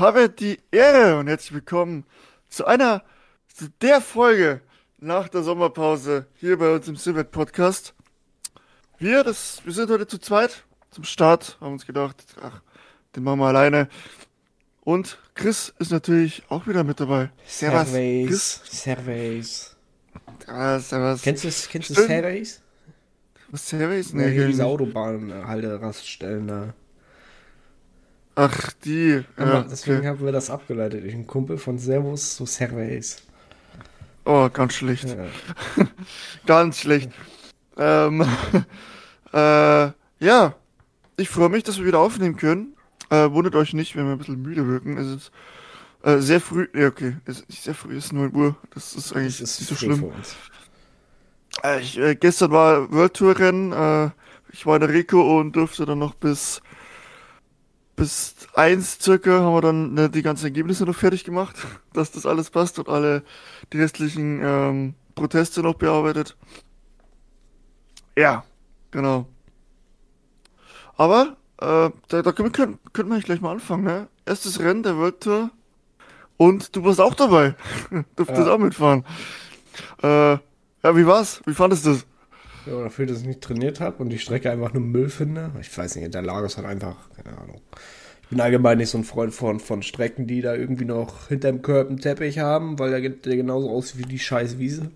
habe die Ehre und herzlich willkommen zu einer, zu der Folge nach der Sommerpause hier bei uns im Silvet Podcast. Wir, das, wir sind heute zu zweit zum Start, haben uns gedacht, ach, den machen wir alleine. Und Chris ist natürlich auch wieder mit dabei. Servus. Chris. Servus. Ah, servus. Kennst du, kennst du Servus? Was Servus? Nee, ja, diese Autobahnhalteraststellen da. Ach, die. Ja, deswegen okay. haben wir das abgeleitet. Ich ein Kumpel von Servus zu Servus. Oh, ganz schlecht. Ja. ganz schlecht. Ähm, äh, ja, ich freue mich, dass wir wieder aufnehmen können. Äh, wundert euch nicht, wenn wir ein bisschen müde wirken. Es ist äh, sehr früh. Ja, okay. Es ist nicht sehr früh, es ist 9 Uhr. Das ist eigentlich das ist nicht so schlimm. Äh, ich, äh, gestern war World Tour Rennen. Äh, ich war in der Rico und durfte dann noch bis bis eins circa haben wir dann ne, die ganzen Ergebnisse noch fertig gemacht, dass das alles passt und alle die restlichen ähm, Proteste noch bearbeitet. Ja, genau. Aber äh, da, da können, können, können wir gleich mal anfangen, ne? Erstes Rennen der World Tour und du warst auch dabei. Durftest ja. auch mitfahren. Äh, ja, wie war's? Wie fandest du das? Ja, dafür, dass ich nicht trainiert habe und die Strecke einfach nur Müll finde. Ich weiß nicht, der Lager ist halt einfach, keine Ahnung. Ich bin allgemein nicht so ein Freund von, von Strecken, die da irgendwie noch hinterm Körper einen Teppich haben, weil der, der genauso aussieht wie die scheiß Wiese.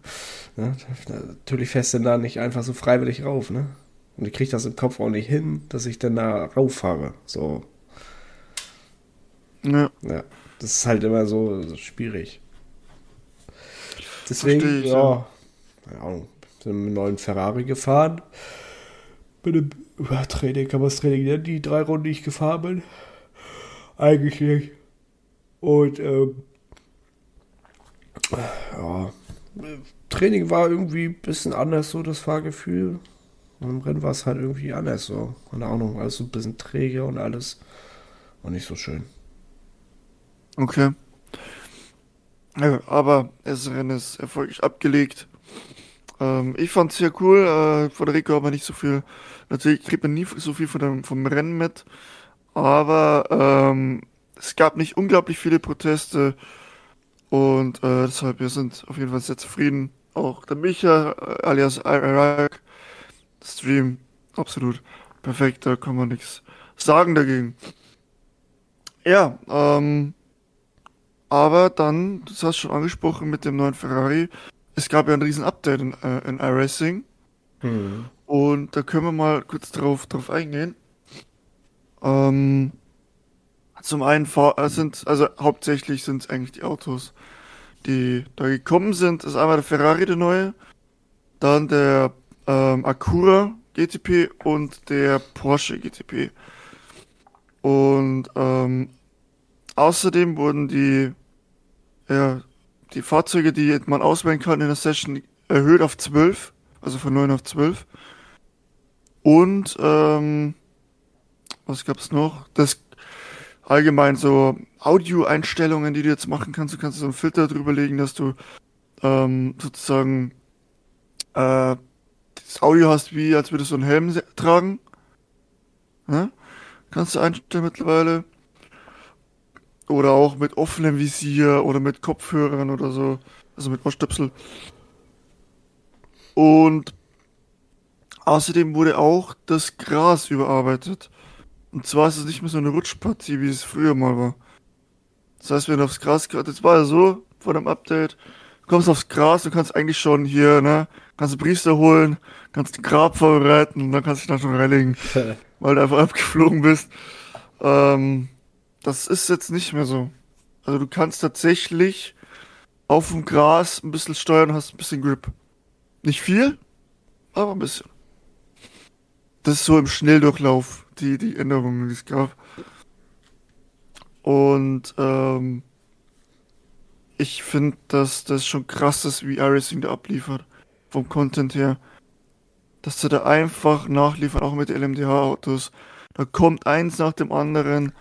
Ja, natürlich fährst du da nicht einfach so freiwillig rauf, ne? Und ich kriege das im Kopf auch nicht hin, dass ich dann da rauffahre. So. Ja. ja. Das ist halt immer so, so schwierig. Deswegen, ich, ja, keine Ahnung, einem neuen Ferrari gefahren. Mit dem Training, kann man das Training nennen, die drei Runden, die ich gefahren bin. Eigentlich nicht. Und, ähm, ja, Training war irgendwie ein bisschen anders, so das Fahrgefühl. Und im Rennen war es halt irgendwie anders, so. Keine Ahnung, alles so ein bisschen träge und alles. Und nicht so schön. Okay. Ja, aber das Rennen ist erfolgreich abgelegt. Ähm, ich fand es sehr cool. Äh, Federico aber nicht so viel. Natürlich kriegt man nie so viel von dem, vom Rennen mit. Aber ähm, es gab nicht unglaublich viele Proteste. Und äh, deshalb, wir sind auf jeden Fall sehr zufrieden. Auch der Micha, äh, alias Iraq, Stream, absolut perfekt. Da kann man nichts sagen dagegen. Ja, ähm, aber dann, das hast du schon angesprochen mit dem neuen Ferrari, es gab ja ein riesen Update in, äh, in iRacing. Mhm. Und da können wir mal kurz drauf, drauf eingehen. Ähm, zum einen äh, sind, also hauptsächlich sind es eigentlich die Autos, die da gekommen sind. Das ist einmal der Ferrari, der neue, dann der ähm, Acura GTP und der Porsche GTP. Und ähm, außerdem wurden die ja, die Fahrzeuge, die man auswählen kann in der Session, erhöht auf 12, also von 9 auf 12. Und ähm, was gab's noch? Das allgemein so Audio-Einstellungen, die du jetzt machen kannst. Du kannst so einen Filter drüber legen, dass du ähm, sozusagen äh, das Audio hast, wie als würdest du einen Helm tragen. Ja? Kannst du einstellen mittlerweile. Oder auch mit offenem Visier oder mit Kopfhörern oder so. Also mit Ohrstöpsel. Und außerdem wurde auch das Gras überarbeitet. Und zwar ist es nicht mehr so eine Rutschpartie, wie es früher mal war. Das heißt, wenn du aufs Gras gerade, jetzt war ja so, vor dem Update, du kommst aufs Gras, du kannst eigentlich schon hier, ne, kannst du Priester holen, kannst den Grab vorbereiten und dann kannst du dich da schon reinlegen, weil du einfach abgeflogen bist. Ähm, das ist jetzt nicht mehr so. Also du kannst tatsächlich auf dem Gras ein bisschen steuern hast ein bisschen Grip. Nicht viel, aber ein bisschen. Das ist so im Schnelldurchlauf, die, die Änderungen, die es gab. Und ähm, ich finde, dass das schon krass ist, wie iRacing da abliefert. Vom Content her. Dass sie da einfach nachliefern, auch mit LMDH-Autos. Da kommt eins nach dem anderen.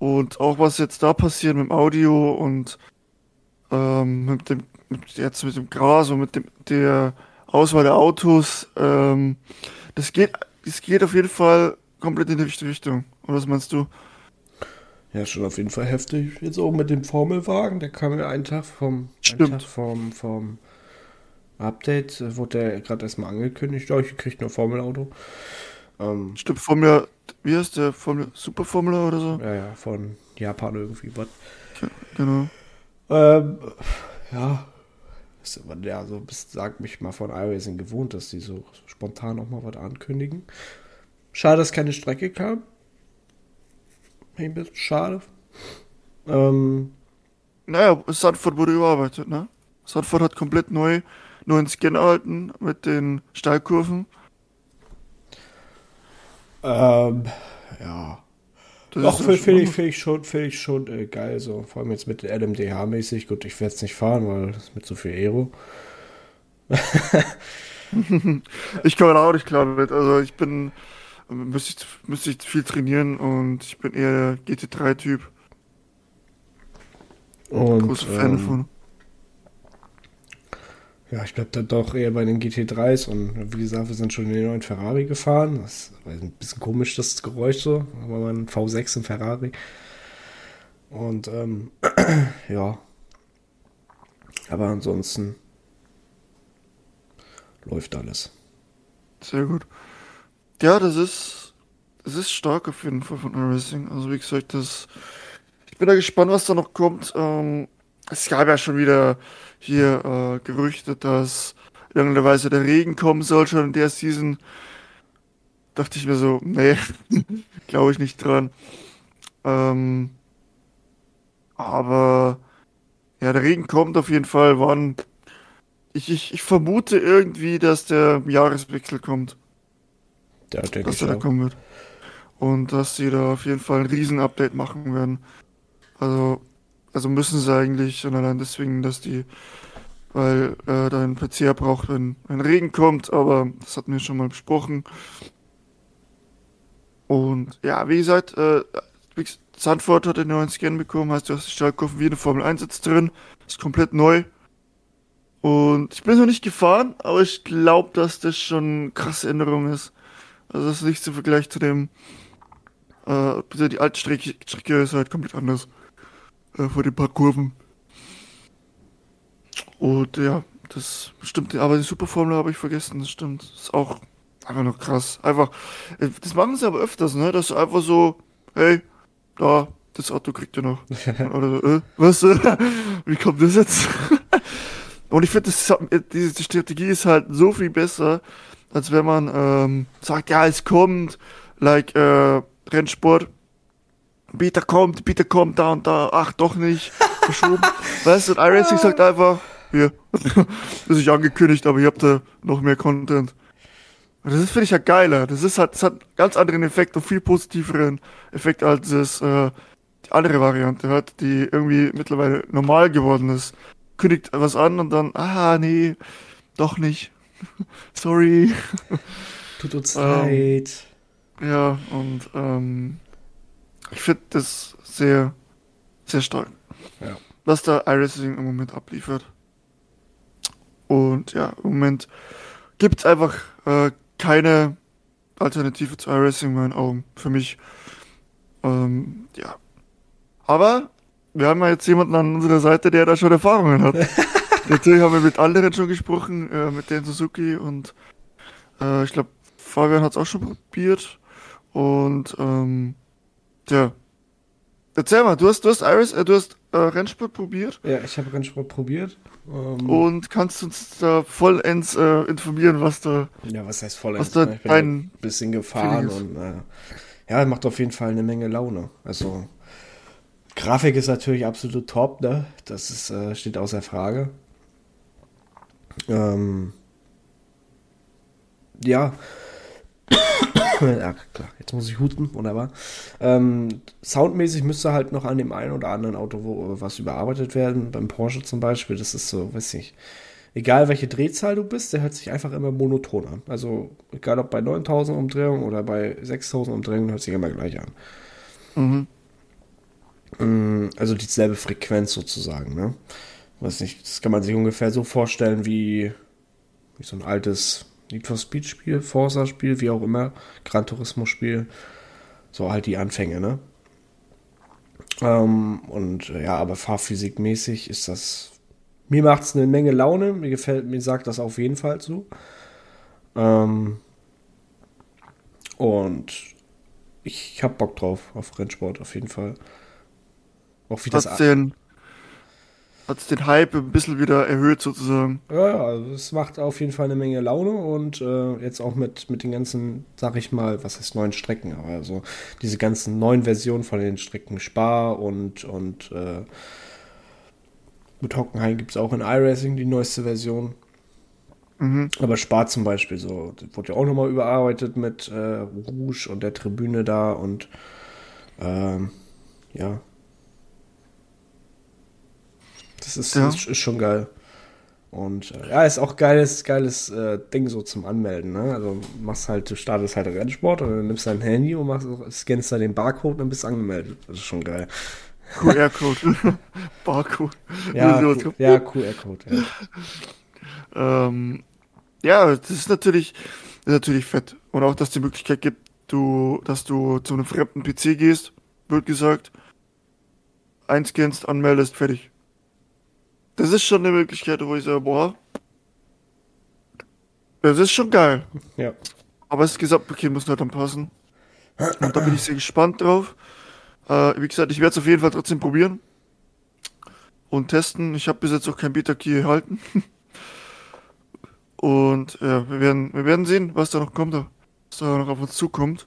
Und auch was jetzt da passiert mit dem Audio und ähm, mit dem mit, jetzt mit dem Gras und mit dem der Auswahl der Autos, ähm, das geht, das geht auf jeden Fall komplett in die richtige Richtung. Oder was meinst du? Ja, schon auf jeden Fall heftig. Jetzt auch mit dem Formelwagen, der kam ja einen Tag vom, Stimmt. Tag vom, vom Update, äh, wurde der gerade erstmal angekündigt. Ja, ich kriege nur Formelauto. Ähm, Stimmt, Formel, wie heißt der? Formula oder so? ja, ja, von Japan irgendwie. Was? Genau. Ähm, ja. Ja so, sagt mich mal von iRacing gewohnt, dass die so, spontan auch mal was ankündigen. Schade, dass keine Strecke kam. Ein bisschen schade. Ähm, Naja, Sanford wurde überarbeitet, ne? Sanford hat komplett neu, neuen Scan erhalten mit den Steilkurven. Ähm, ja. Das Doch, finde find ich, schon- find ich schon, find ich schon äh, geil, so. Vor allem jetzt mit LMDH-mäßig. Gut, ich werde es nicht fahren, weil das ist mit so viel Aero. Ich komme da auch nicht klar mit. Also ich bin, müsste ich, müsste ich viel trainieren und ich bin eher der GT3-Typ. Und, Großer Fan ähm, von. Ja, ich bleib dann doch eher bei den GT3s und wie gesagt, wir sind schon in den neuen Ferrari gefahren. Das war ein bisschen komisch, das Geräusch so, aber man V6 im Ferrari. Und ähm, ja. Aber ansonsten läuft alles. Sehr gut. Ja, das ist, das ist stark auf jeden Fall von iRacing. Also wie gesagt, das, ich bin da gespannt, was da noch kommt. Ähm, es gab ja schon wieder hier äh, Gerüchte, dass in irgendeiner Weise der Regen kommen soll schon in der Season. Dachte ich mir so, nee, glaube ich nicht dran. Ähm, aber ja, der Regen kommt auf jeden Fall. Wann? Ich, ich, ich vermute irgendwie, dass der Jahreswechsel kommt Ja, denke dass ich der da auch. kommen wird. Und dass sie da auf jeden Fall ein Riesen-Update machen werden. Also, also müssen sie eigentlich, und allein deswegen, dass die, weil äh, da ein PC braucht, wenn, wenn Regen kommt, aber das hatten wir schon mal besprochen. Und ja, wie gesagt, äh, Sandford hat einen neuen Scan bekommen, heißt, du hast die Stahlkurven wie eine Formel 1 jetzt drin, ist komplett neu. Und ich bin noch nicht gefahren, aber ich glaube, dass das schon eine krasse Änderung ist. Also das ist nicht zum Vergleich zu dem, äh, die alte Strecke, Strecke ist halt komplett anders. Äh, vor den paar Kurven. Und ja, das stimmt, aber die Superformel habe ich vergessen, das stimmt. Das ist auch einfach noch krass. Einfach, äh, das machen sie aber öfters, ne? Dass einfach so, hey, da, das Auto kriegt ihr noch. Oder so, äh, was? Wie kommt das jetzt? Und ich finde, äh, diese Strategie ist halt so viel besser, als wenn man ähm, sagt, ja, es kommt, like äh, Rennsport. Peter kommt, Peter kommt da und da, ach doch nicht, verschoben. weißt du, und iRacing sagt einfach, hier, ist nicht angekündigt, aber ihr habt da noch mehr Content. Und das ist, finde ich, ja geiler. Das ist halt, das hat einen ganz anderen Effekt und viel positiveren Effekt, als es äh, die andere Variante hat, die irgendwie mittlerweile normal geworden ist. Kündigt was an und dann, ah, nee, doch nicht. Sorry. Tut uns Ähm, leid. Ja, und ähm, ich finde das sehr, sehr stark. Ja. Was da iRacing im Moment abliefert. Und ja, im Moment gibt es einfach äh, keine Alternative zu iRacing in meinen Augen. Für mich. Ähm, ja. Aber wir haben ja jetzt jemanden an unserer Seite, der da schon Erfahrungen hat. Natürlich haben wir mit anderen schon gesprochen, äh, mit den Suzuki und äh, ich glaube, Fabian hat es auch schon probiert. Und ähm, ja. Erzähl mal, du hast, du hast Iris, äh, du hast äh, Rennsport probiert Ja, ich habe Rennsport probiert. Ähm, und kannst uns da vollends äh, informieren, was da, ja, was heißt voll? was da Ich bin ein bisschen gefahren und äh, ja, macht auf jeden Fall eine Menge Laune. Also Grafik ist natürlich absolut top, ne? Das ist, äh, steht außer Frage. Ähm, ja. Ja, klar, jetzt muss ich husten, wunderbar. Ähm, soundmäßig müsste halt noch an dem einen oder anderen Auto wo, was überarbeitet werden. Beim Porsche zum Beispiel, das ist so, weiß nicht. Egal welche Drehzahl du bist, der hört sich einfach immer monoton an. Also egal ob bei 9000 Umdrehungen oder bei 6000 Umdrehungen, hört sich immer gleich an. Mhm. Mm, Also dieselbe Frequenz sozusagen, ne? Weiß nicht, das kann man sich ungefähr so vorstellen wie, wie so ein altes Need for Speed Spiel, Forza Spiel, wie auch immer, Gran Turismo Spiel. So halt die Anfänge, ne? Ähm, und äh, ja, aber fahrphysikmäßig ist das. Mir macht es eine Menge Laune. Mir gefällt, mir sagt das auf jeden Fall zu. Ähm, und ich hab Bock drauf, auf Rennsport auf jeden Fall. Auch wie das. Hat's den, hat's den Hype ein bisschen wieder erhöht sozusagen. Ja, ja, also es macht auf jeden Fall eine Menge Laune und äh, jetzt auch mit, mit den ganzen, sag ich mal, was heißt neuen Strecken, aber also diese ganzen neuen Versionen von den Strecken Spa und, und äh, mit Hockenheim gibt es auch in iRacing die neueste Version. Mhm. Aber Spa zum Beispiel, so, wurde ja auch nochmal überarbeitet mit äh, Rouge und der Tribüne da und ähm, ja, das ist, ja. ist, ist schon geil. Und äh, ja, ist auch geiles, geiles äh, Ding so zum Anmelden. Ne? Also machst halt, du startest halt Rennsport und dann nimmst dein Handy und machst, scannst da den Barcode und dann bist du angemeldet. Das ist schon geil. QR-Code. Barcode. Ja, ja QR-Code. Ja. ähm, ja, das ist natürlich, das ist natürlich fett. Und auch, dass es die Möglichkeit gibt, du, dass du zu einem fremden PC gehst, wird gesagt, einscannst, anmeldest, fertig. Das ist schon eine Möglichkeit, wo ich sage, boah, das ist schon geil. Ja. Aber das Gesamtpaket muss halt dann passen. Und da bin ich sehr gespannt drauf. Äh, wie gesagt, ich werde es auf jeden Fall trotzdem probieren und testen. Ich habe bis jetzt auch kein Beta-Key erhalten. und ja, wir werden, wir werden sehen, was da noch kommt, was da noch auf uns zukommt.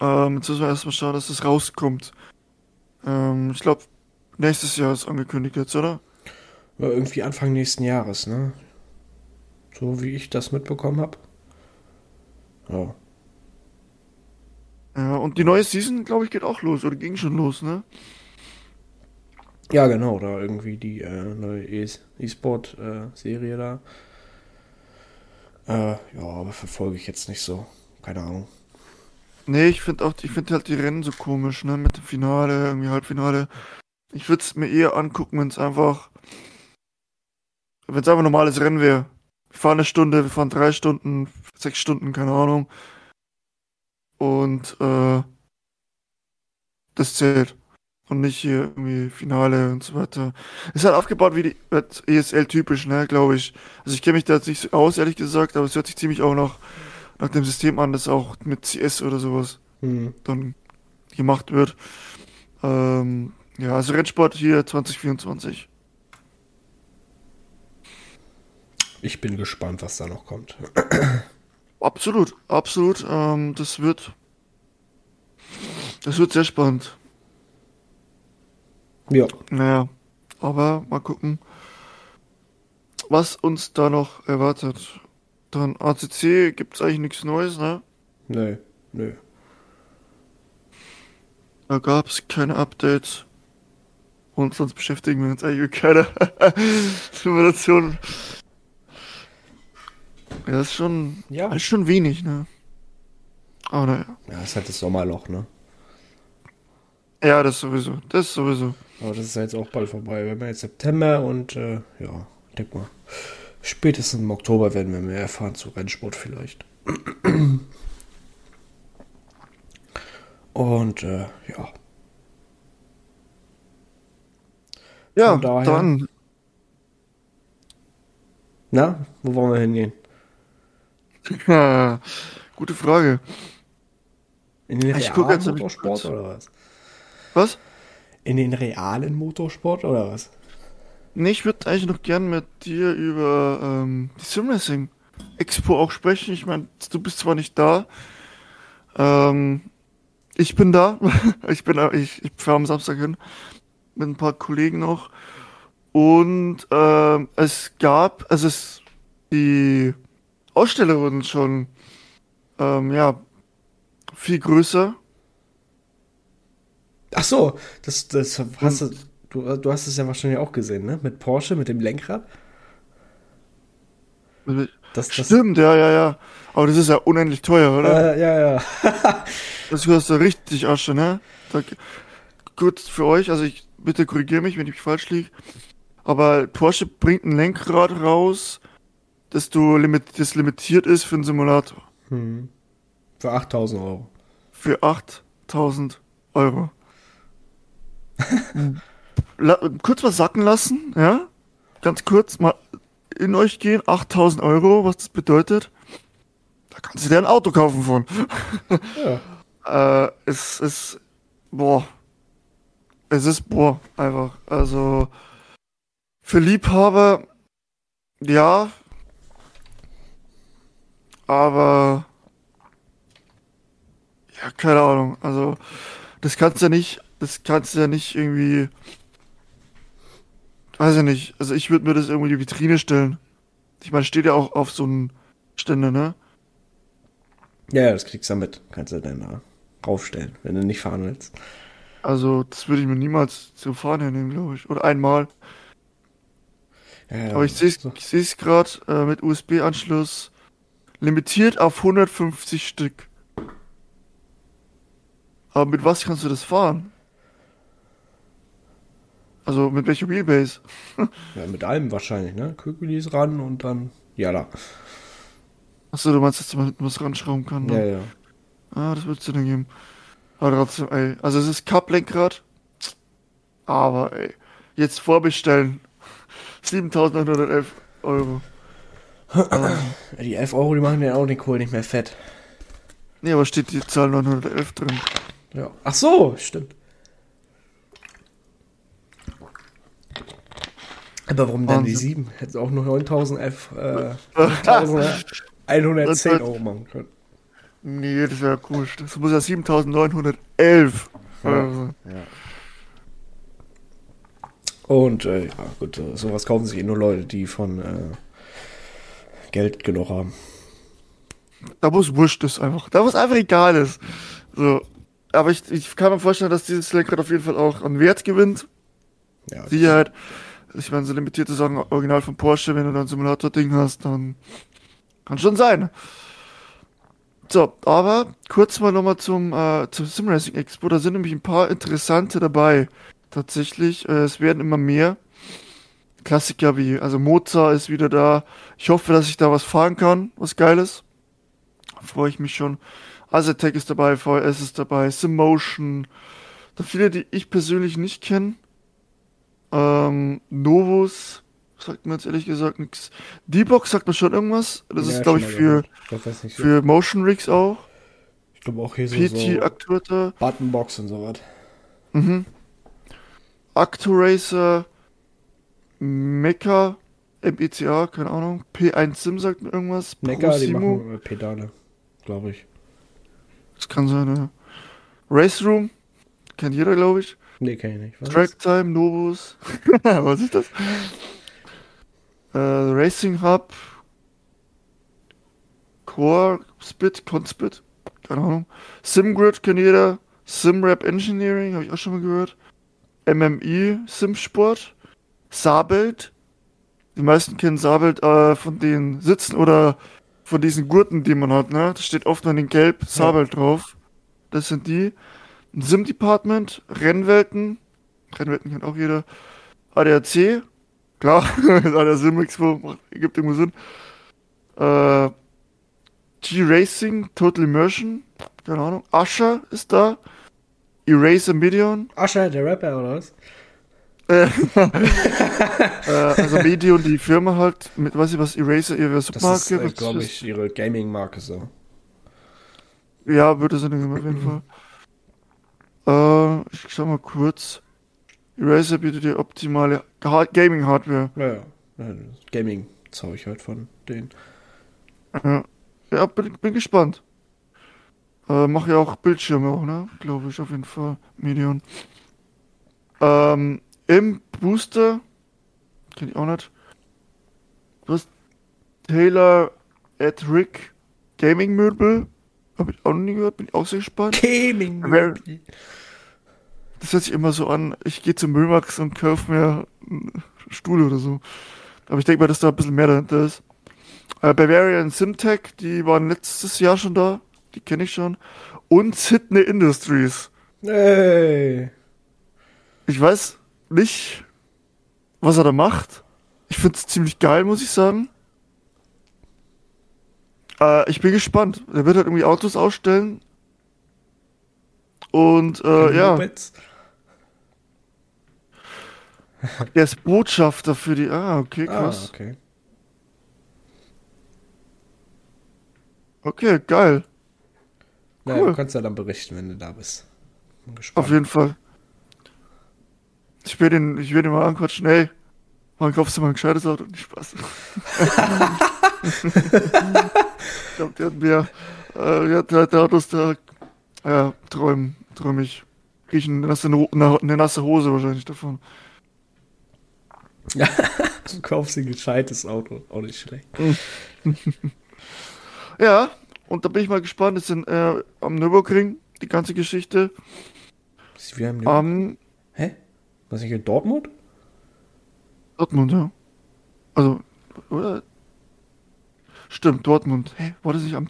Ähm, jetzt müssen wir erstmal schauen, dass das rauskommt. Ähm, ich glaube, Nächstes Jahr ist angekündigt jetzt, oder? Ja, irgendwie Anfang nächsten Jahres, ne? So wie ich das mitbekommen habe. Ja. Ja, und die neue Season, glaube ich, geht auch los, oder ging schon los, ne? Ja, genau, da irgendwie die äh, neue E-Sport-Serie äh, da. Äh, ja, aber verfolge ich jetzt nicht so. Keine Ahnung. Nee, ich finde auch, ich finde halt die Rennen so komisch, ne? Mit dem Finale, irgendwie Halbfinale. Ich würde es mir eher angucken, wenn es einfach, wenn es einfach ein normales Rennen wäre. Wir fahren eine Stunde, wir fahren drei Stunden, sechs Stunden, keine Ahnung. Und äh, das zählt. Und nicht hier irgendwie Finale und so weiter. Ist halt aufgebaut wie die ESL typisch, ne, glaube ich. Also ich kenne mich da jetzt nicht aus, ehrlich gesagt, aber es hört sich ziemlich auch nach, nach dem System an, das auch mit CS oder sowas mhm. dann gemacht wird. Ähm, ja, also Rennsport hier 2024. Ich bin gespannt, was da noch kommt. Absolut, absolut. Ähm, das wird. Das wird sehr spannend. Ja. Naja, aber mal gucken, was uns da noch erwartet. Dann ACC gibt es eigentlich nichts Neues, ne? Nee, nö. Da gab es keine Updates. Und sonst beschäftigen wir uns eigentlich mit keiner Simulation. Ja, das ist schon, ja. Das ist schon wenig, ne? Aber naja. Ja, das ist halt das Sommerloch, ne? Ja, das sowieso. Das sowieso. Aber das ist jetzt auch bald vorbei. Wir haben jetzt September und äh, ja, denk mal. Spätestens im Oktober werden wir mehr erfahren zu Rennsport vielleicht. Und äh, ja, Ja, dann. Na, wo wollen wir hingehen? Ja, gute Frage. In den ich realen Motorsport oder was? Was? In den realen Motorsport oder was? Nee, ich würde eigentlich noch gern mit dir über ähm, die Simracing Expo auch sprechen. Ich meine, du bist zwar nicht da. Ähm, ich bin da. ich bin ich, ich fahre am Samstag hin mit ein paar Kollegen noch. Und äh, es gab, also es, die Aussteller wurden schon ähm, ja, viel größer. Ach so, das, das hast du, du, du hast es ja wahrscheinlich auch gesehen, ne? Mit Porsche, mit dem Lenkrad. Das, das Stimmt, ja, ja, ja. Aber das ist ja unendlich teuer, oder? Äh, ja, ja. das kostet richtig Asche, ne? Gut für euch, also ich bitte korrigiere mich, wenn ich falsch liege. Aber Porsche bringt ein Lenkrad raus, das du limit, das limitiert ist für einen Simulator. Hm. Für 8000 Euro. Für 8000 Euro. La kurz was sacken lassen, ja? Ganz kurz mal in euch gehen, 8000 Euro, was das bedeutet. Da kannst du dir ein Auto kaufen von. Ja. äh, es ist, boah. Es ist, boah, einfach. Also, für Liebhaber, ja. Aber, ja, keine Ahnung. Also, das kannst du ja nicht, das kannst du ja nicht irgendwie, weiß ich nicht. Also, ich würde mir das irgendwie in die Vitrine stellen. Ich meine, steht ja auch auf so einem Ständer, ne? Ja, ja, das kriegst du mit. Kannst du dann da raufstellen, wenn du nicht fahren willst. Also, das würde ich mir niemals zum Fahren hernehmen, glaube ich. Oder einmal. Ja, ja, Aber ich sehe es so. gerade äh, mit USB-Anschluss. Limitiert auf 150 Stück. Aber mit was kannst du das fahren? Also mit welcher Wheelbase? Ja, mit allem wahrscheinlich, ne? Kükelis ran und dann. Ja, da. Achso, du meinst, dass man hinten was ranschrauben kann? Ja, Ne? ja. Ah, das würdest du dann geben. Aber trotzdem, ey. Also es ist Cup-Lenkrad. Aber, ey. Jetzt vorbestellen. 7911 Euro. Die 11 Euro, die machen den auch den Kohl nicht mehr fett. Nee, aber steht die Zahl 911 drin. Ja. Ach so, stimmt. Aber warum dann die Wahnsinn. 7? Hätte auch nur 9000 F, äh, 1110 Euro machen können. Nee, das wäre komisch. Das muss ja 7911 Ja. Euro sein. Und, äh, ja, gut, äh, sowas kaufen sich eh nur Leute, die von äh, Geld genug haben. Da muss wurscht ist einfach. Da muss einfach egal ist. So. Aber ich, ich kann mir vorstellen, dass dieses Lenkrad auf jeden Fall auch an Wert gewinnt. Ja, Sicherheit. Ich meine, so limitierte Sachen, original von Porsche, wenn du dann ein Simulator-Ding hast, dann kann schon sein. So, aber kurz mal nochmal zum, äh, zum Simracing Expo. Da sind nämlich ein paar interessante dabei. Tatsächlich, äh, es werden immer mehr. Klassiker wie, also Mozart ist wieder da. Ich hoffe, dass ich da was fahren kann, was Geiles. Freue ich mich schon. Azatec ist dabei, VS ist dabei, Simmotion. Da viele, die ich persönlich nicht kenne. Ähm, Novus sagt mir jetzt ehrlich gesagt nichts. D-Box sagt mir schon irgendwas. Das Ja, ist, glaube ich, für, glaub, für Motion Rigs auch. Ich glaube auch hier so, PT so Actuator. Buttonbox und sowas. Mhm. Acturacer. Mecha. MECA, keine Ahnung. P1 Sim sagt mir irgendwas. Mecker, die machen äh, Pedale, glaube ich. Das kann sein, ja. Race Room. Kennt jeder, glaube ich. Nee, kenn ich nicht. Was? Track Time, Novus. Was ist das? Äh, Racing Hub. Core Spit, Conspit. Keine Ahnung. SimGrid kennt jeder. SimRap Engineering, habe ich auch schon mal gehört. MMI, SimSport. Sabelt. Die meisten kennen Sabelt äh, von den Sitzen oder von diesen Gurten, die man hat, ne? Da steht oft an den Gelb Sabelt drauf. Das sind die. Ein Sim-Department, Rennwelten. Rennwelten kennt auch jeder. ADAC. Klar, der Sim Expo macht- gibt irgendwo Sinn. Äh, G-Racing, Total Immersion. Keine Ahnung. Asher ist da. Eraser Medion. Ascher, der Rapper, oder was? Äh, also Medion, die Firma halt, mit, weiß ich was, Eraser, ihre Das ist, Submarke. äh, glaube ich, ihre Gaming-Marke so. Ja, würde Sinn auf jeden. Fall. Äh, ich schau mal kurz. Eraser bietet dir optimale Ha- Gaming-Hardware. Ja, ja. ja Gaming-Zeug halt von denen. Ja, ja bin, bin gespannt. Äh, mach ja auch Bildschirme auch, ne? Glaube ich, auf jeden Fall. Medion. Ähm, im Booster, kenn ich auch nicht. Du hast Taylor at Rick Gaming Möbel. Hab ich auch noch nie gehört, bin ich auch sehr gespannt. Gaming. Wer- Das hört sich immer so an, ich gehe zum Müllmax und kaufe mir einen Stuhl oder so. Aber ich denke mal, dass da ein bisschen mehr dahinter ist. Äh, Bavarian Simtech, die waren letztes Jahr schon da. Die kenne ich schon. Und Sydney Industries. Hey. Ich weiß nicht, was er da macht. Ich finde es ziemlich geil, muss ich sagen. Äh, ich bin gespannt. Er wird halt irgendwie Autos ausstellen. Und äh, ja. Mopeds? Der ist Botschafter für die. Ah, okay, Ah, krass. okay. Okay, geil. Naja, Cool. du kannst ja dann berichten, wenn du da bist. Bin gespannt. Auf jeden Fall. Ich werde ihn, ich werde ihn mal anquatschen. Ey, wann kaufst du mal ein gescheites Auto? Nicht Spaß. ich glaube, der hat mir, äh, der hat halt Autos da, ja, träumen, träum ich. Riechen eine nasse, na- eine nasse Hose wahrscheinlich davon. Du kaufst ein gescheites Auto. Auch nicht schlecht. Ja, und da bin ich mal gespannt. Es sind äh, am Nürburgring die ganze Geschichte. Wir haben Am Hä? Was nicht in Dortmund? Dortmund, ja. Also, oder? Stimmt, Dortmund. Hä, war das nicht am,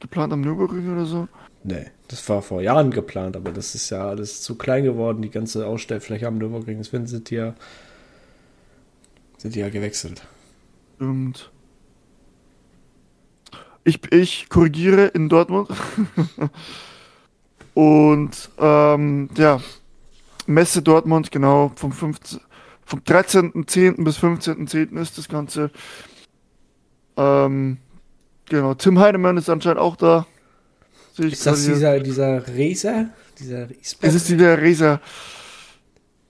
geplant am Nürburgring oder so? Nee, das war vor Jahren geplant, aber das ist ja alles zu klein geworden, die ganze Ausstellfläche am Nürburgring. Sind die ja, sind die ja gewechselt. Stimmt. Ich, ich korrigiere in Dortmund. Und ähm, ja, Messe Dortmund, genau, vom 15, vom 13.10. bis 15.10. ist das Ganze. Ähm, genau, Tim Heinemann ist anscheinend auch da. Sehe ich Ist das dieser, dieser Racer? Dieser Es ist dieser Racer.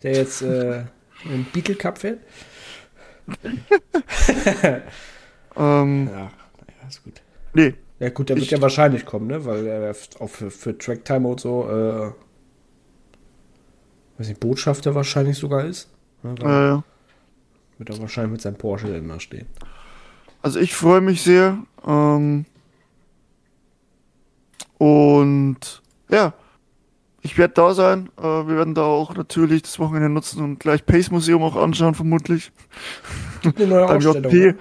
der jetzt äh, im Beetle Cup fährt? Ähm, Ja, naja, ist gut. nee, Ja gut, der wird ja wahrscheinlich kommen, ne? Weil er auch für, für Tracktime und so, äh, weiß nicht, Botschafter wahrscheinlich sogar ist. Ne? Dann äh, wird er wahrscheinlich mit seinem Porsche dann da stehen. Also ich freue mich sehr. Ähm, und ja, ich werde da sein. Äh, wir werden da auch natürlich das Wochenende nutzen und gleich Pace Museum auch anschauen, vermutlich. Gibt eine neue Ausstellung. JP. Ne?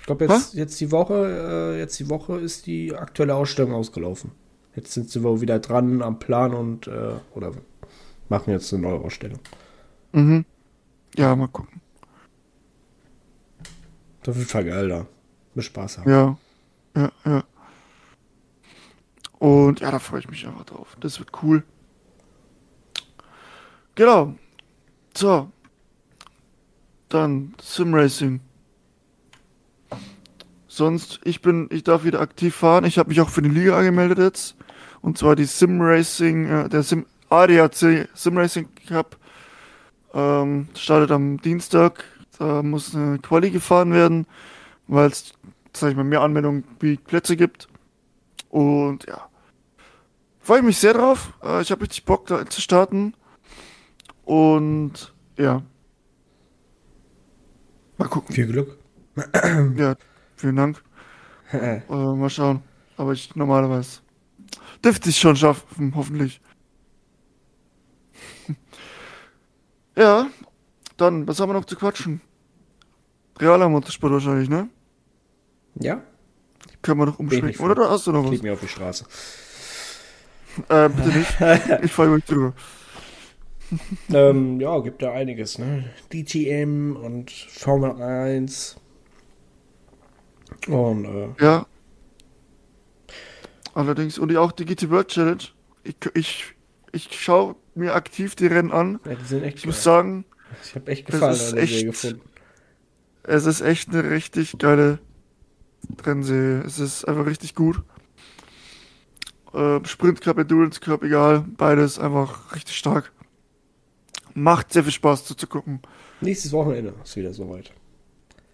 Ich glaube jetzt, jetzt die Woche, äh, jetzt die Woche ist die aktuelle Ausstellung ausgelaufen. Jetzt sind sie wohl wieder dran am Plan und äh, oder machen jetzt eine neue Ausstellung. Mhm. Ja, mal gucken. Das wird Fall geil da. Mit Spaß haben. Ja, ja, ja. Und ja, da freue ich mich einfach drauf. Das wird cool. Genau. So. Dann Sim Racing. Sonst, ich bin, ich darf wieder aktiv fahren. Ich habe mich auch für die Liga angemeldet jetzt. Und zwar die Sim Racing, äh, der Sim ADAC Sim Racing Cup. Ähm, startet am Dienstag. Da muss eine Quali gefahren werden, weil es, sag ich mal, mehr Anmeldungen wie Plätze gibt. Und ja, freue ich mich sehr drauf. Äh, ich habe richtig Bock, da zu starten. Und ja, mal gucken. Viel Glück. Ja, vielen Dank. Äh, mal schauen. Aber ich normalerweise dürfte ich schon schaffen, hoffentlich. ja, dann, was haben wir noch zu quatschen? Realer Motorsport wahrscheinlich, ne? ja, Können wir noch umschwenken. Oder da hast du noch ich was? leg mir auf die Straße. Äh, bitte nicht. Ich freue mich drüber. Ähm, ja, gibt ja einiges, ne? DTM und Formel 1. Und, äh, Ja. Allerdings, und auch die GT World Challenge. Ich, ich, ich schaue mir aktiv die Rennen an. ja, die sind echt Ich muss geil. sagen, Ich habe echt das gefallen ist der Serie echt- gefunden. es ist echt eine richtig geile Rennserie. Es ist einfach richtig gut. Äh, Sprint Cup, Endurance Cup, egal. Beides einfach richtig stark. Macht sehr viel Spaß zuzugucken. Nächstes Wochenende ist wieder soweit.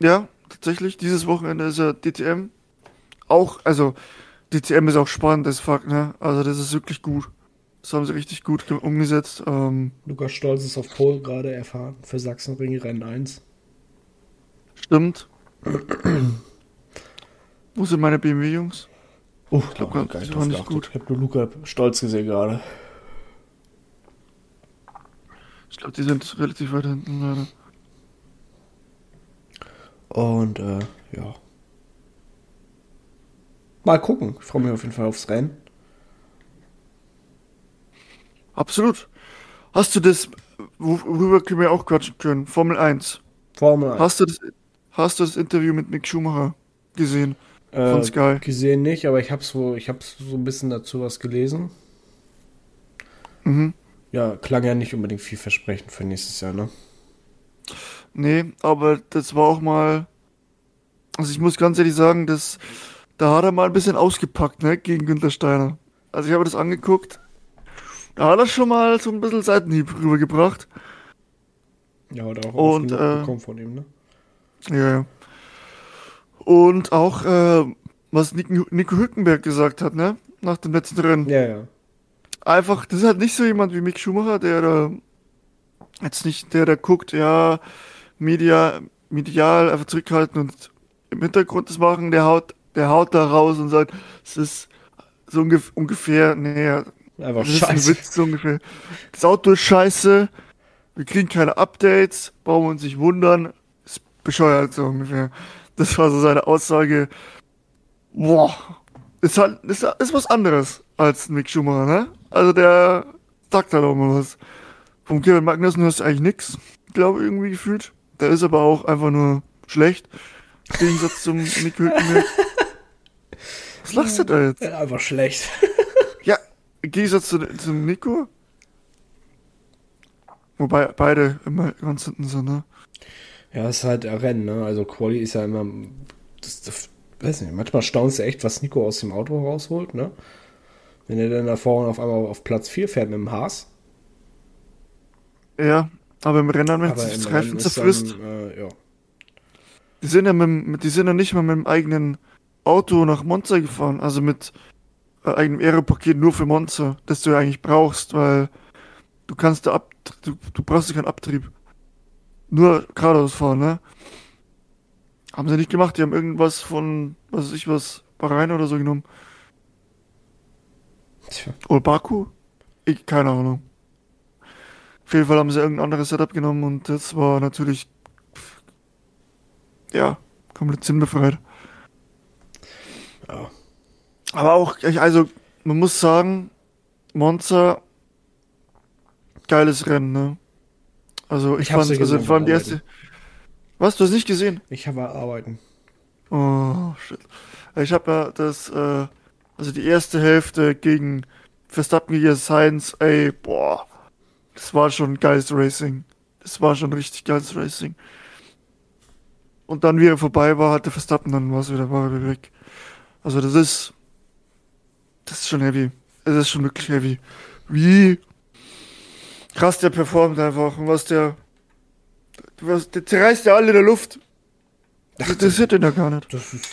Ja, tatsächlich. Dieses Wochenende ist ja DTM. Auch, also, DTM ist auch spannend, das Fakt, ne? Also, das ist wirklich gut. Das haben sie richtig gut ge- umgesetzt. Ähm, Lukas Stolz ist auf Pole gerade erfahren für Sachsenring Rennen 1. stimmt. Wo sind meine BMW-Jungs? Oh, Ich glaub, hab gar- nicht gut. Ich habe nur Luca Stolz gesehen gerade. Ich glaube, die sind relativ weit hinten, leider. Und, äh, ja. Mal gucken. Ich freue mich auf jeden Fall aufs Rennen. Absolut. Hast du das, wo- worüber wir auch quatschen können? Formel 1. Formel 1. Hast du das, hast du das Interview mit Mick Schumacher gesehen? Äh, von Sky. Gesehen nicht, aber ich habe so, ich habe so ein bisschen dazu was gelesen. Mhm. Ja, klang ja nicht unbedingt vielversprechend für nächstes Jahr, ne? Nee, aber das war auch mal. Also ich muss ganz ehrlich sagen, das, da hat er mal ein bisschen ausgepackt, ne, gegen Günther Steiner. Also ich habe das angeguckt. Da hat er schon mal so ein bisschen Seitenhieb rübergebracht. Ja, hat auch Und, äh, bekommen von ihm, ne? Ja, ja. Und auch, äh, was Nico, Nico Hülkenberg gesagt hat, ne? Nach dem letzten Rennen. Ja, ja. Einfach, das ist halt nicht so jemand wie Mick Schumacher, der da jetzt nicht, der da guckt, ja, Media, medial einfach zurückhalten und im Hintergrund das machen, der haut, der haut da raus und sagt, es ist so ungef ungefähr, nee, Einfach das ist ein scheiße. Witz so ungefähr. Das Auto ist scheiße, wir kriegen keine Updates, brauchen wir uns nicht wundern, ist bescheuert so ungefähr. Das war so seine Aussage. Boah, ist halt, ist, ist was anderes als Mick Schumacher, ne? Also der sagt halt auch mal was. Vom Kevin Magnussen hörst du eigentlich nix, glaube ich, irgendwie gefühlt. Der ist aber auch einfach nur schlecht. Im Gegensatz zum Nick Hülkenberg. Was lachst du da jetzt? Einfach schlecht. Ja, im Gegensatz zu, zum Nico. Wobei beide immer ganz hinten sind, ne? Ja, es ist halt ein Rennen, ne? Also Quali ist ja immer. Das, das, weiß nicht, manchmal staunst du echt, was Nico aus dem Auto rausholt, ne? Wenn er dann da vorne auf einmal auf Platz 4 fährt mit dem Haas. Ja, aber im Rennen, wenn sich das Reifen zerfrisst, äh, ja. die sind ja mit, die sind ja nicht mal mit dem eigenen Auto nach Monza gefahren, also mit äh, eigenem Aeropaket nur für Monza, das du ja eigentlich brauchst, weil du kannst da ab, du, du brauchst ja keinen Abtrieb. Nur geradeaus fahren, ne? Haben sie nicht gemacht, die haben irgendwas von, was weiß ich was, Bahrain oder so genommen. Tja. Oder Baku? Ich, keine Ahnung. Auf jeden Fall haben sie irgendein anderes Setup genommen und das war natürlich, ja, komplett sinnbefreit. Ja. Aber auch, also, man muss sagen, Monza, geiles Rennen, ne? Also, ich, Ich fand, ja also, vor allem die erste. Was, du hast nicht gesehen? Ich habe arbeiten. Oh, shit. Ich habe ja das, äh, also die erste Hälfte gegen Verstappen gegen Sainz, ey, boah, das war schon geiles Racing. Das war schon richtig geiles Racing. Und dann, wie er vorbei war, hatte Verstappen, dann war es wieder, war er wieder weg. Also das ist, das ist schon heavy. Es ist schon wirklich heavy. Wie krass der performt einfach und was der, was, der zerreißt ja alle in der Luft. Das interessiert den ja gar nicht. Das ist,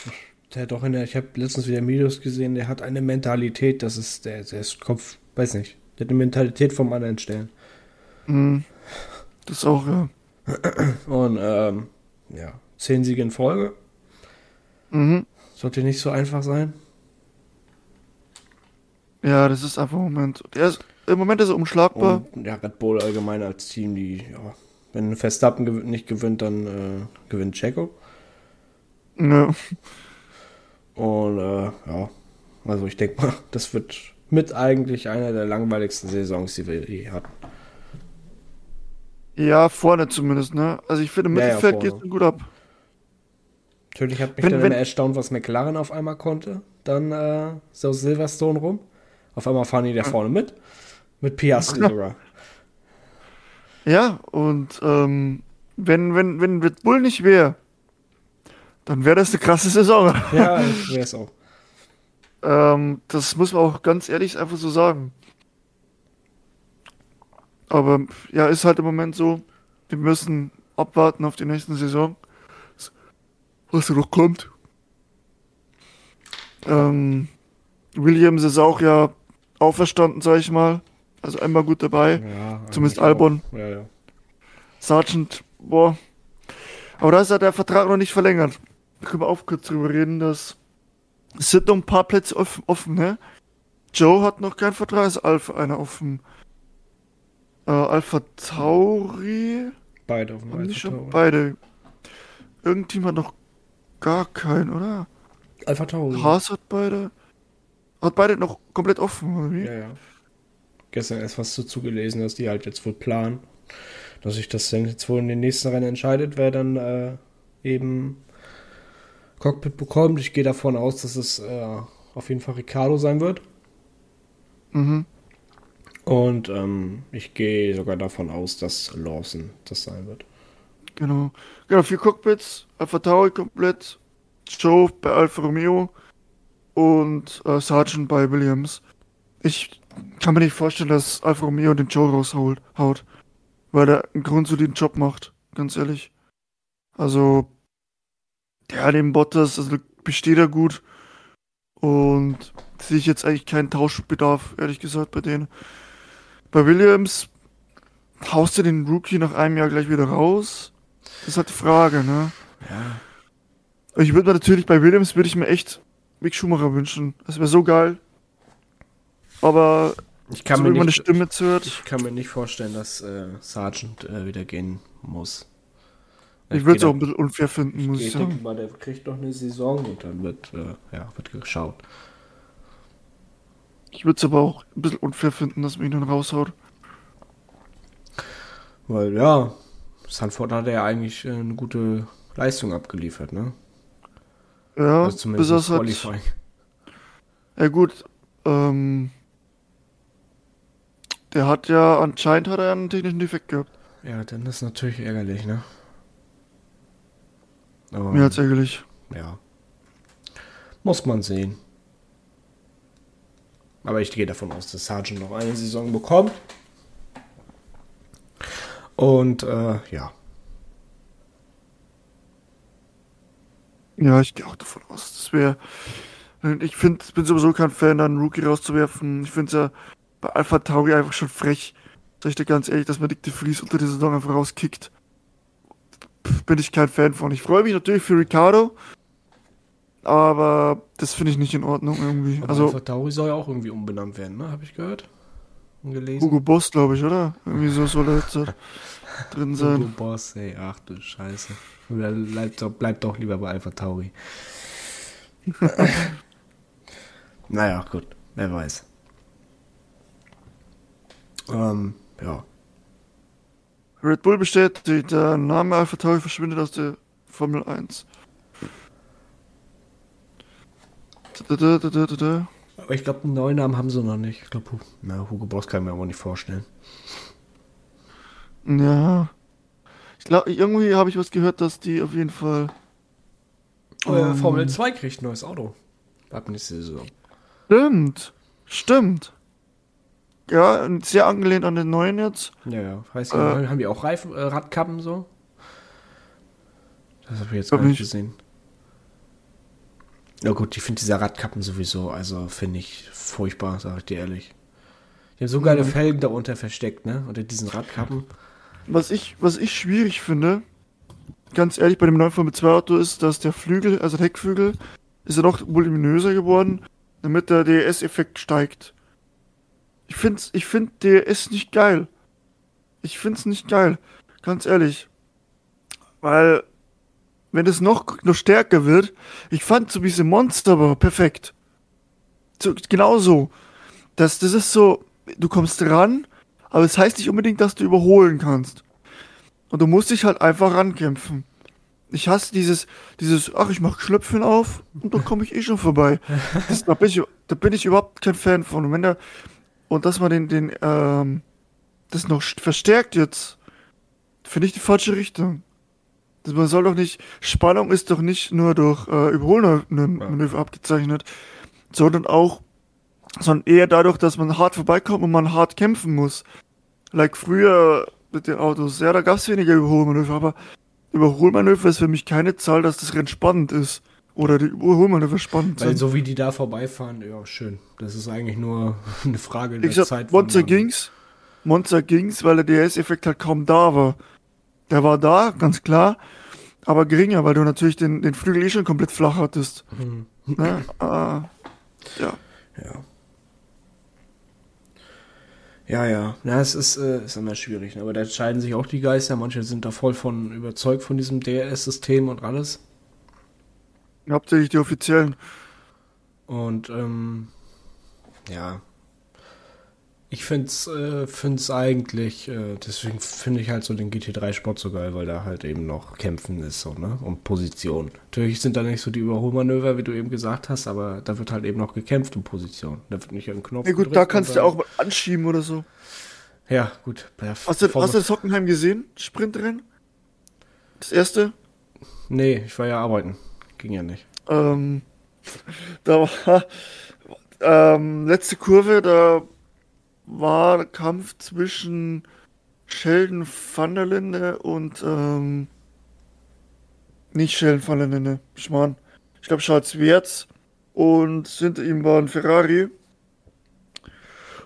der hat doch in der, ich habe letztens wieder Videos gesehen, der hat eine Mentalität, das ist, der, der ist Kopf, weiß nicht, der hat eine Mentalität vom anderen Stellen. Mhm. Das auch, ja. Und, ähm, ja, zehn Siege in Folge, Mhm. sollte nicht so einfach sein. Ja, das ist einfach Moment. Der ist, Im Moment ist er unschlagbar. Und ja, Red Bull allgemein als Team, die, ja, wenn Verstappen gew nicht gewinnt, dann äh, gewinnt Checo. Ja. Und äh, ja, also ich denke mal, das wird mit eigentlich einer der langweiligsten Saisons, die wir je hatten. ja, vorne zumindest, ne? Also ich finde, im Ja, ja, Mittelfeld vorne. geht's gut ab. Natürlich hat mich Wenn- dann wenn- erstaunt, was McLaren auf einmal konnte. Dann äh, so Silverstone rum. Auf einmal fahren die da vorne mit. Mit Piastri Ja. sogar. Ja, und ähm, wenn, wenn, wenn Red Bull nicht wäre, dann wäre das eine krasse Saison. Ja, wäre es auch. ähm, das muss man auch ganz ehrlich einfach so sagen. Aber ja, ist halt im Moment so, wir müssen abwarten auf die nächsten Saison, was da noch kommt. Ähm, Williams ist auch ja auferstanden, sag ich mal. Also einmal gut dabei. Ja, Zumindest Albon. Ja, ja. Sargent, boah. Aber da ist ja der Vertrag noch nicht verlängert. Da können wir auch kurz drüber reden, dass es sind noch ein paar Plätze offen, offen ne? Joe hat noch keinen Vertrag, ist Alpha einer offen. Äh, Alpha Tauri, Beide auf dem Alpha schon Tauri. beide. Irgendein Team hat noch gar keinen, oder? Alpha Tauri. Haas hat beide. Hat beide noch komplett offen, oder wie? Ja, ja. Gestern erst was dazu gelesen, dass die halt jetzt wohl planen, dass sich das dann jetzt wohl in den nächsten Rennen entscheidet, wer dann äh, eben Cockpit bekommt. Ich gehe davon aus, dass es äh, auf jeden Fall Ricardo sein wird. Mhm. Und ähm, ich gehe sogar davon aus, dass Lawson das sein wird. Genau. Genau, vier Cockpits, Alpha Tauri komplett, Joe bei Alfa Romeo und äh, Sargent bei Williams. Ich kann mir nicht vorstellen, dass Alfa Romeo den Joe raushaut, haut, weil er einen grundsoliden Job macht, ganz ehrlich. Also, ja, dem Bottas, also besteht er gut und sehe ich jetzt eigentlich keinen Tauschbedarf, ehrlich gesagt, bei denen. Bei Williams haust du den Rookie nach einem Jahr gleich wieder raus? Das ist halt die Frage, ne? Ja. Ich würde mir natürlich bei Williams würde ich mir echt Mick Schumacher wünschen. Das wäre so geil. Aber Ich kann, so mir nicht, Stimme zuhört, ich kann mir nicht vorstellen, dass äh, Sargent äh, wieder gehen muss. ich würde es auch ein bisschen unfair finden, muss Ich ich denke sagen. mal, der kriegt noch eine Saison und dann wird, äh, ja, wird geschaut. Ich würde es aber auch ein bisschen unfair finden, dass man ihn dann raushaut. Weil ja, Sanford hat ja eigentlich äh, eine gute Leistung abgeliefert, ne? Ja, Also bis zumindest er das es hat. Qualifying. Ja gut, ähm, der hat ja anscheinend hat er einen technischen Defekt gehabt. Ja, dann ist natürlich ärgerlich, ne? Aber, Mehr als ärgerlich. ja. Muss man sehen. Aber ich gehe davon aus, dass Sargent noch eine Saison bekommt. Und äh, ja, Ja, ich gehe auch davon aus. Das wäre. Ich finde, bin sowieso kein Fan, einen Rookie rauszuwerfen. Ich finde es ja bei Alpha Tauri einfach schon frech. Sag ich dir ganz ehrlich, dass man Dick de Vries unter der Saison einfach rauskickt. Bin ich kein Fan von. Ich freue mich natürlich für Ricardo. Aber das finde ich nicht in Ordnung irgendwie. aber Also Alpha Tauri soll ja auch irgendwie umbenannt werden, ne? Habe ich gehört und gelesen. Hugo Boss, glaube ich, oder? Irgendwie so soll er jetzt drin Hugo sein. Boss, ey, ach du Scheiße. Oder Bleibt doch, bleibt doch lieber bei Alpha Tauri. naja, gut, wer weiß. Ähm, ja. Red Bull bestätigt, der Name Alpha Tauri verschwindet aus der Formel 1. Da, da, da. Aber ich glaube, einen neuen Namen haben sie noch nicht. Ich glaube, na, Hugo Boss kann ich mir aber nicht vorstellen. Ja. Ich glaube, irgendwie habe ich was gehört, dass die auf jeden Fall. Ähm, Formel 2 kriegt ein neues Auto. Ab nächste Saison. Stimmt. Stimmt. Ja, sehr angelehnt an den neuen jetzt. Ja, ja. Heißt, Äh. haben die auch Reifen, äh, Radkappen so? Das habe ich jetzt Glaub gar nicht nicht. gesehen. Ja gut, ich finde diese Radkappen sowieso, also finde ich furchtbar, sag ich dir ehrlich. Die haben so geile Mhm. Felgen darunter versteckt, ne? Unter diesen Radkappen. Was ich, was ich schwierig finde, ganz ehrlich, bei dem neuen Formel 2 Auto ist, dass der Flügel, also der Heckflügel, ist ja noch voluminöser geworden, damit der DRS-Effekt steigt. Ich find's, ich find DRS nicht geil. Ich find's nicht geil. Ganz ehrlich. Weil, wenn es noch, noch stärker wird, ich fand so diese Monster war perfekt. So, genau so. Das, das ist so, du kommst ran, aber es heißt nicht unbedingt, dass du überholen kannst. Und du musst dich halt einfach rankämpfen. Ich hasse dieses, dieses, ach, ich mach Schlöpfen auf und dann komme ich eh schon vorbei. Das, da, bin ich, da bin ich überhaupt kein Fan von. Und wenn der, und dass man den, den, ähm, das noch st- verstärkt jetzt, finde ich die falsche Richtung. Das, man soll doch nicht, Spannung ist doch nicht nur durch äh, Überholmanöver abgezeichnet, sondern auch, sondern eher dadurch, dass man hart vorbeikommt und man hart kämpfen muss. Like früher mit den Autos, ja, da gab es weniger Überholmanöver, aber Überholmanöver ist für mich keine Zahl, dass das Rennen spannend ist. Oder die Überholmanöver spannend Weil sind. so wie die da vorbeifahren, ja, schön. Das ist eigentlich nur eine Frage der gesagt, Zeit. Monster ging's. Monster ging's, weil der DS-Effekt halt kaum da war. Der war da, ganz klar, aber geringer, weil du natürlich den, den Flügel eh schon komplett flach hattest. Mhm. Ne? äh, ja. Ja. Ja, ja. Na, es ist, äh, ist immer schwierig. ne? Aber da entscheiden sich auch die Geister. Manche sind da voll von überzeugt von diesem DRS-System und alles. Hauptsächlich die offiziellen. Und ähm, ja. Ich finde es äh, find's eigentlich, äh, deswegen finde ich halt so den GT3 Sport so geil, weil da halt eben noch Kämpfen ist, so, ne? Um Position. Natürlich sind da nicht so die Überholmanöver, wie du eben gesagt hast, aber da wird halt eben noch gekämpft um Position. Da wird nicht ein Knopf. Ja gut, da und kannst du auch mal anschieben oder so. Ja, gut. Hast du, hast du das Hockenheim gesehen? Sprintrennen? Das erste? Nee, ich war ja arbeiten. Ging ja nicht. Ähm, da war ähm, letzte Kurve, da war der Kampf zwischen Sheldon van der Linde und ähm, nicht Sheldon van der Linde, Schmarrn. Ich glaube Charles Wertz und hinter ihm war ein Ferrari.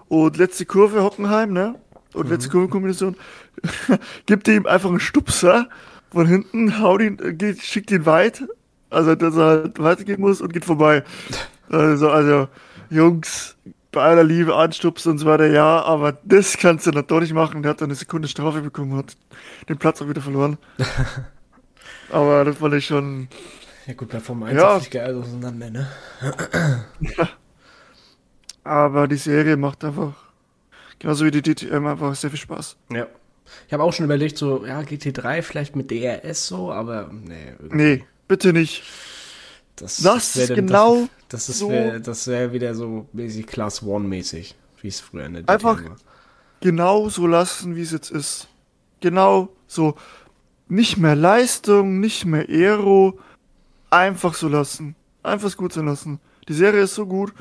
Und letzte Kurve Hockenheim, ne? Und letzte Kurvenkombination gibt ihm einfach einen Stupser von hinten, haut ihn, geht, schickt ihn weit, also dass er halt weitergehen muss und geht vorbei. Also, also Jungs, bei aller Liebe anstupsen und so weiter, ja, aber das kannst du dann doch nicht machen. Der hat dann eine Sekunde Strafe bekommen, hat den Platz auch wieder verloren. aber das fand ich schon, Ja gut, bei Formel 1 Ja. ja. ja alles auseinander, ne? aber die Serie macht einfach, genauso wie die DTM, einfach sehr viel Spaß. Ja. Ich habe auch schon überlegt, so, ja, GT3 vielleicht mit DRS so, aber nee. irgendwie- Nee, bitte nicht. Das, Das ist dann- genau Das, das ist so- wär, das wäre wieder so mäßig Class One mäßig, wie es früher in der Einfach- war. genau so lassen, wie es jetzt ist. Genau so. Nicht mehr Leistung, nicht mehr Aero. Einfach so lassen. Einfach es gut sein lassen. Die Serie ist so gut.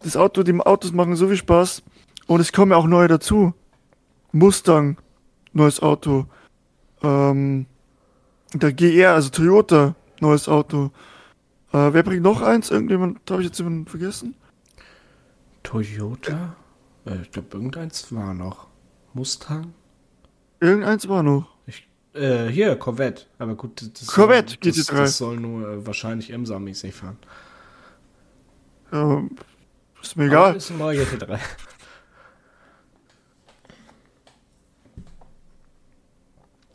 Das Auto, die Autos machen so viel Spaß. Und es kommen ja auch neue dazu. Mustang, neues Auto. Ähm, der GR, also Toyota, neues Auto. Äh, wer bringt noch eins? Irgendjemand, habe ich jetzt jemanden vergessen? Toyota? Äh, ich glaube, irgendeins war noch. Mustang? Irgendeins war noch. Ich, äh, hier, Corvette. Aber gut, das, Corvette, soll, das, GT3. das soll nur äh, wahrscheinlich IMSA-mäßig fahren. Ähm, ist mir Aber egal. ist ein neuer GT3.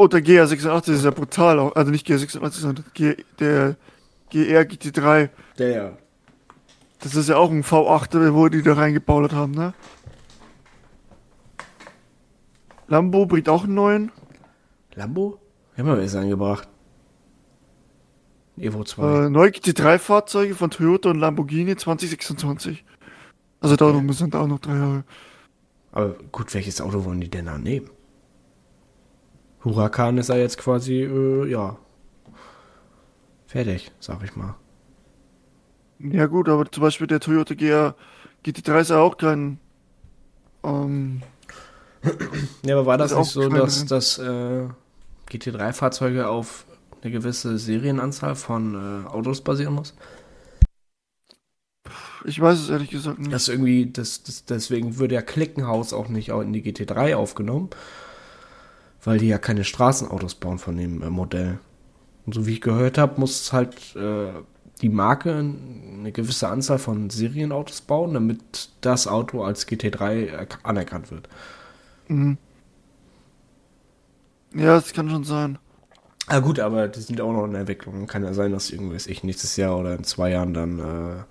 Oh, der GR86 ist ja brutal auch. Also nicht GR86, sondern G der GR GT3. Der ja. Das ist ja auch ein V8, wo die da reingebaut haben, ne? Lambo bringt auch einen neuen. Lambo? Wir haben wir was angebracht. Evo 2. Äh, neue GT3-Fahrzeuge von Toyota und Lamborghini 2026. Also dauert noch ein bisschen, dauert noch drei Jahre. Aber gut, welches Auto wollen die denn da nehmen? Huracan ist ja jetzt quasi, äh, ja. Fertig, sag ich mal. Ja gut, aber zum Beispiel der Toyota GR GT3 ist ja auch kein... Ähm, Ja, aber war das nicht so, dass, dass äh, GT3-Fahrzeuge auf eine gewisse Serienanzahl von äh, Autos basieren muss? ich weiß es ehrlich gesagt nicht. Das irgendwie, das, das, deswegen würde ja Klickenhaus auch nicht in die GT3 aufgenommen, weil die ja keine Straßenautos bauen von dem äh, Modell. Und so wie ich gehört habe, muss halt äh, die Marke eine gewisse Anzahl von Serienautos bauen, damit das Auto als GT3 erk- anerkannt wird. Mhm. Ja, das kann schon sein. Ah gut, aber die sind auch noch in der Entwicklung. Kann ja sein, dass irgendwie ich nächstes Jahr oder in zwei Jahren dann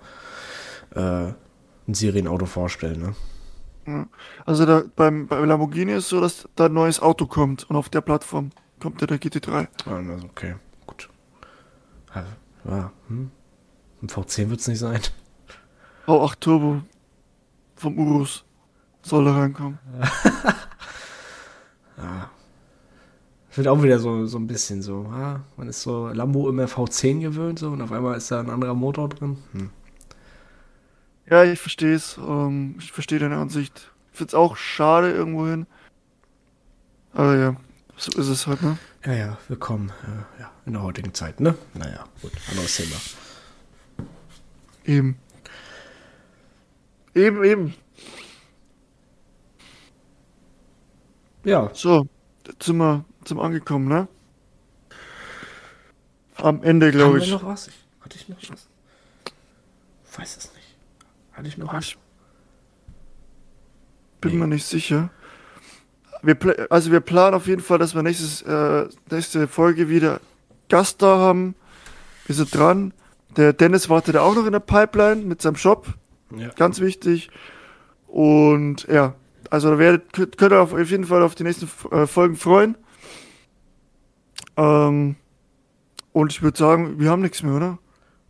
äh, äh, ein Serienauto vorstellen. Ne? Ja. Also da, beim, bei Lamborghini ist so, dass da ein neues Auto kommt und auf der Plattform kommt ja der GT3. Ah, also okay, gut. Ja, ja hm. Ein V10 wird es nicht sein. V8 Turbo vom Urus soll da reinkommen. Ja. Wird auch wieder so, so ein bisschen so. Ah, man ist so Lambo immer V10 gewöhnt so und auf einmal ist da ein anderer Motor drin. Hm. Ja, ich verstehe es. Ähm, ich verstehe deine Ansicht. Ich find's auch schade irgendwohin. Aber ja, so ist es halt, ne? Ja, ja, willkommen äh, ja, in der heutigen Zeit, ne? Naja, gut, anderes Thema. Eben. Eben, eben. Ja, So, jetzt sind wir zum Angekommen, ne? Am Ende, glaube Haben wir ich. noch was? Ich, hatte ich noch was? Weiß es nicht. Hatte ich noch ich bin Nee. mir nicht sicher. Wir, also wir planen auf jeden Fall, dass wir nächstes, äh, nächste Folge wieder Gast da haben. Wir sind dran. Der Dennis wartet auch noch in der Pipeline mit seinem Shop. Ja. Ganz wichtig. Und ja, also da werdet, könnt, könnt ihr auf jeden Fall auf die nächsten äh, Folgen freuen. Ähm, und ich würde sagen, wir haben nichts mehr, oder?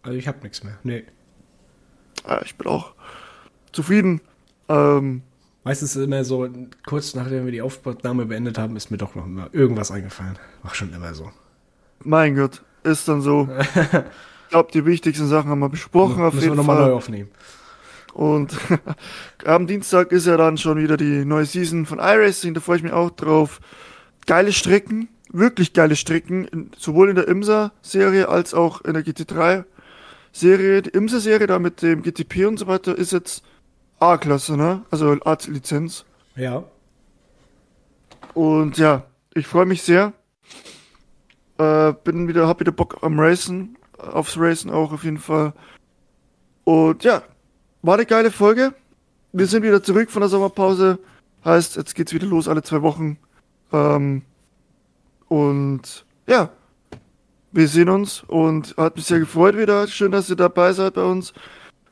Also ich habe nichts mehr. Nee. Ah, ich bin auch zufrieden. Ähm, Meistens ist immer so, kurz nachdem wir die Aufnahme beendet haben, ist mir doch noch immer irgendwas eingefallen. War schon immer so. mein Gott, ist dann so. ich glaube, die wichtigsten Sachen haben wir besprochen auf Müssen jeden wir nochmal neu aufnehmen. Und am Dienstag ist ja dann schon wieder die neue Season von iRacing, da freue ich mich auch drauf. Geile Strecken, wirklich geile Strecken, sowohl in der IMSA-Serie als auch in der GT3-Serie. Die IMSA-Serie da mit dem GTP und so weiter ist jetzt A-Klasse, ne? Also A-Lizenz. Ja. Und ja, ich freue mich sehr. Äh, bin wieder, hab wieder Bock am Racen, aufs Racen auch auf jeden Fall. Und ja, war eine geile Folge. Wir sind wieder zurück von der Sommerpause. Heißt, jetzt geht's wieder los alle zwei Wochen. Ähm, und ja, wir sehen uns und hat mich sehr gefreut wieder. Schön, dass ihr dabei seid bei uns.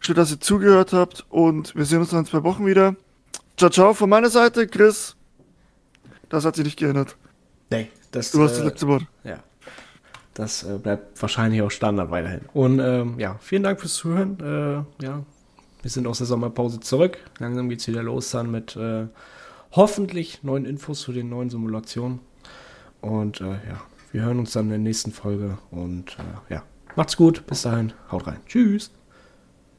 Schön, dass ihr zugehört habt und wir sehen uns dann in zwei Wochen wieder. Ciao, ciao von meiner Seite, Chris. Das hat sich nicht geändert. Nee, das, Du hast das äh, letzte Wort. ja. Das äh, bleibt wahrscheinlich auch Standard weiterhin. Und ähm, ja, vielen Dank fürs Zuhören. Äh, ja, wir sind aus der Sommerpause zurück. Langsam geht's wieder los dann mit äh, hoffentlich neuen Infos zu den neuen Simulationen. Und äh, ja, wir hören uns dann in der nächsten Folge. Und äh, ja, macht's gut. Bis dahin. Haut rein. Tschüss.